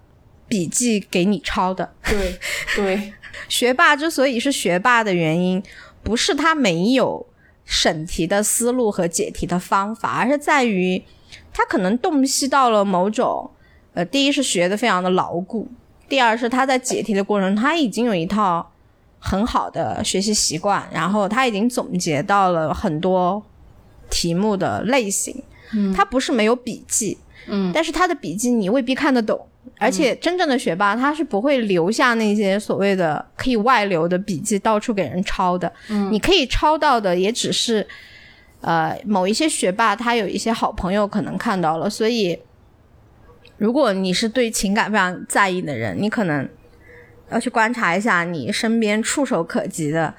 笔记给你抄的。对对，学霸之所以是学霸的原因，不是他没有审题的思路和解题的方法，而是在于他可能洞悉到了某种，呃，第一是学的非常的牢固，第二是他在解题的过程中他已经有一套很好的学习习惯，然后他已经总结到了很多题目的类型，嗯。他不是没有笔记，嗯。但是他的笔记你未必看得懂，而且真正的学霸他是不会留下那些所谓的可以外流的笔记，到处给人抄的。嗯你可以抄到的也只是，呃，某一些学霸他有一些好朋友可能看到了，所以如果你是对情感非常在意的人，你可能要去观察一下你身边触手可及的，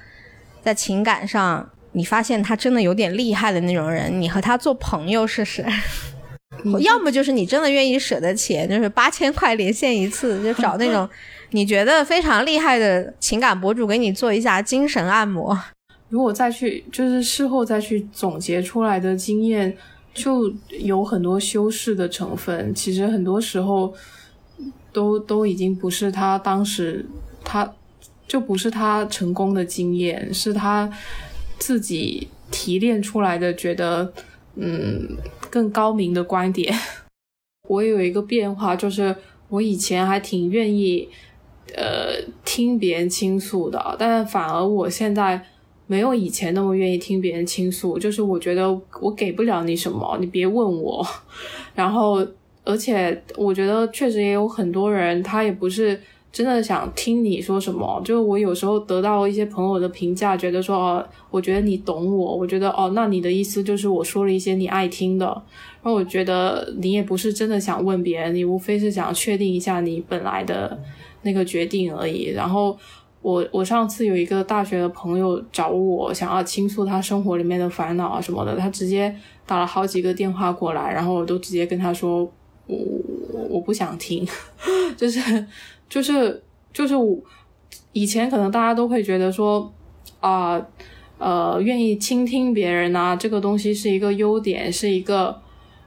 在情感上。你发现他真的有点厉害的那种人，你和他做朋友试试。要么就是你真的愿意舍得钱，就是八千块连线一次，就找那种你觉得非常厉害的情感博主给你做一下精神按摩。如果再去就是事后再去总结出来的经验，就有很多修饰的成分。其实很多时候都都已经不是他当时他就不是他成功的经验，是他自己提炼出来的，觉得嗯更高明的观点。我有一个变化，就是我以前还挺愿意呃听别人倾诉的，但反而我现在没有以前那么愿意听别人倾诉，就是我觉得我给不了你什么，你别问我。然后，而且我觉得确实也有很多人，他也不是真的想听你说什么。就我有时候得到一些朋友的评价，觉得说哦，我觉得你懂我，我觉得哦，那你的意思就是我说了一些你爱听的。然后我觉得你也不是真的想问别人，你无非是想确定一下你本来的那个决定而已。然后我我上次有一个大学的朋友找我，想要倾诉他生活里面的烦恼啊什么的，他直接打了好几个电话过来，然后我都直接跟他说，我我不想听，就是就是就是我以前可能大家都会觉得说啊呃愿意倾听别人啊，这个东西是一个优点，是一个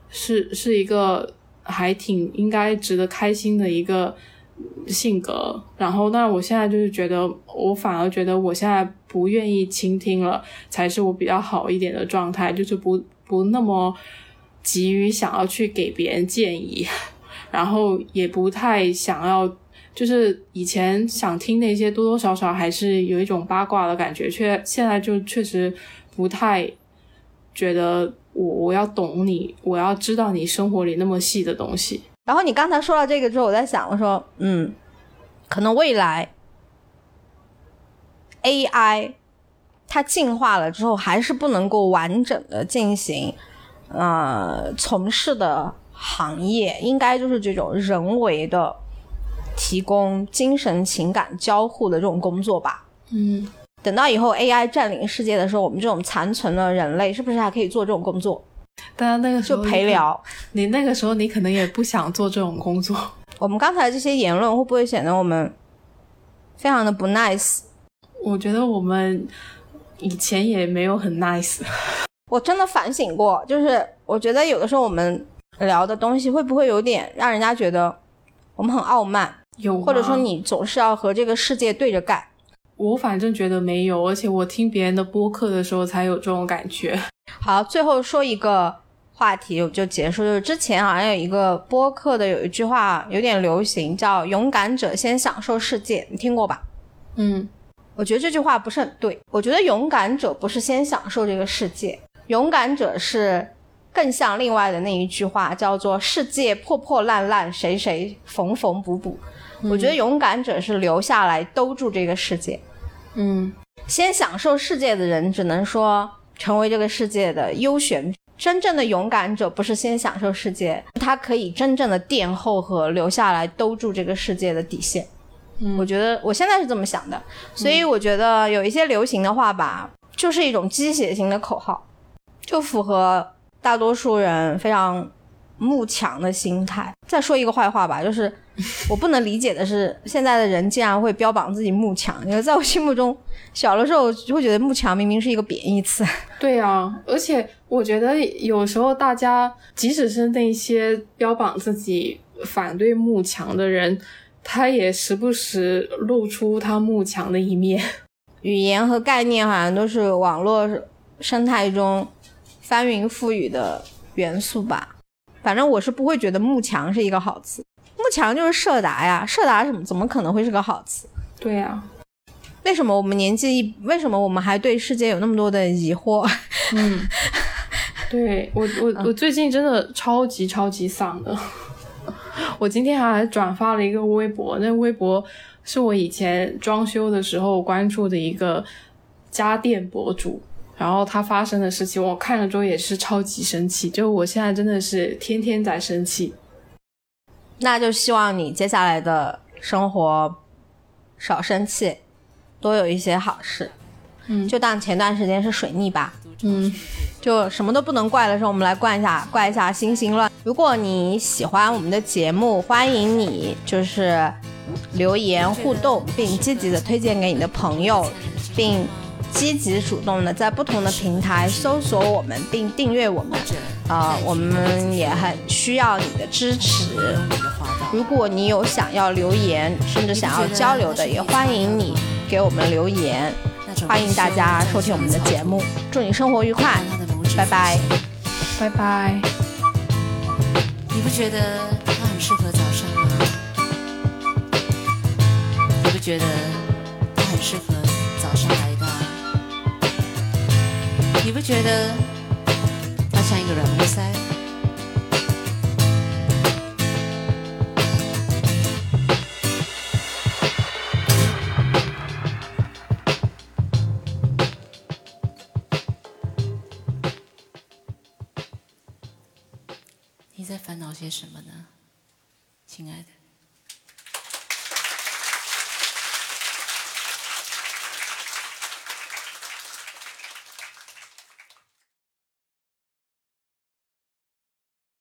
是是一个还挺应该值得开心的一个性格。然后，那我现在就是觉得，我反而觉得我现在不愿意倾听了，才是我比较好一点的状态，就是不不那么急于想要去给别人建议，然后也不太想要。就是以前想听那些多多少少还是有一种八卦的感觉，却现在就确实不太觉得我我要懂你，我要知道你生活里那么细的东西。然后你刚才说到这个之后，我在想，我说，嗯，可能未来 AI 它进化了之后，还是不能够完整的进行呃从事的行业，应该就是这种人为的提供精神情感交互的这种工作吧。嗯，等到以后 AI 占领世界的时候，我们这种残存的人类是不是还可以做这种工作？当然那个时候就候陪聊。你那个时候你可能也不想做这种工作。我们刚才这些言论会不会显得我们非常的不 nice？我觉得我们以前也没有很 nice。我真的反省过，就是我觉得有的时候我们聊的东西会不会有点让人家觉得我们很傲慢，有吗或者说你总是要和这个世界对着干。我反正觉得没有，而且我听别人的播客的时候才有这种感觉。好，最后说一个话题我就结束，就是之前好像有一个播客的有一句话有点流行，叫“勇敢者先享受世界”，你听过吧？嗯我觉得这句话不是很对。我觉得勇敢者不是先享受这个世界，勇敢者是更像另外的那一句话，叫做“世界破破烂烂，谁谁缝缝补补”我觉得勇敢者是留下来兜住这个世界。嗯。先享受世界的人，只能说成为这个世界的优选。真正的勇敢者不是先享受世界，他可以真正的垫后和留下来兜住这个世界的底线。嗯。我觉得我现在是这么想的，所以我觉得有一些流行的话吧，就是一种鸡血型的口号，就符合大多数人非常慕强的心态。再说一个坏话吧，就是我不能理解的是，现在的人竟然会标榜自己慕强，因为在我心目中，小的时候就会觉得慕强明明是一个贬义词。对啊，而且我觉得有时候大家，即使是那些标榜自己反对慕强的人，他也时不时露出他慕强的一面。语言和概念好像都是网络生态中翻云覆雨的元素吧。反正我是不会觉得慕强是一个好词，慕强就是社达呀，社达什么怎么可能会是个好词？对呀、为什么我们年纪一，为什么我们还对世界有那么多的疑惑？嗯，对我我我最近真的超级超级丧的。我今天还转发了一个微博，那微博是我以前装修的时候关注的一个家电博主，然后他发生的事情，我看了之后也是超级生气，就我现在真的是天天在生气。那就希望你接下来的生活少生气，多有一些好事。嗯就当前段时间是水逆吧。嗯，就什么都不能怪的时候，我们来怪一下怪一下星星乱。如果你喜欢我们的节目，欢迎你就是留言互动，并积极的推荐给你的朋友，并积极主动的在不同的平台搜索我们并订阅我们。啊、我们也很需要你的支持。如果你有想要留言，甚至想要交流的，也欢迎你给我们留言。欢迎大家收听我们的节目，祝你生活愉快，拜拜。拜拜。你不觉得他很适合早上吗？你不觉得他很适合你不觉得它像一个软木塞？你在烦恼些什么呢，亲爱的？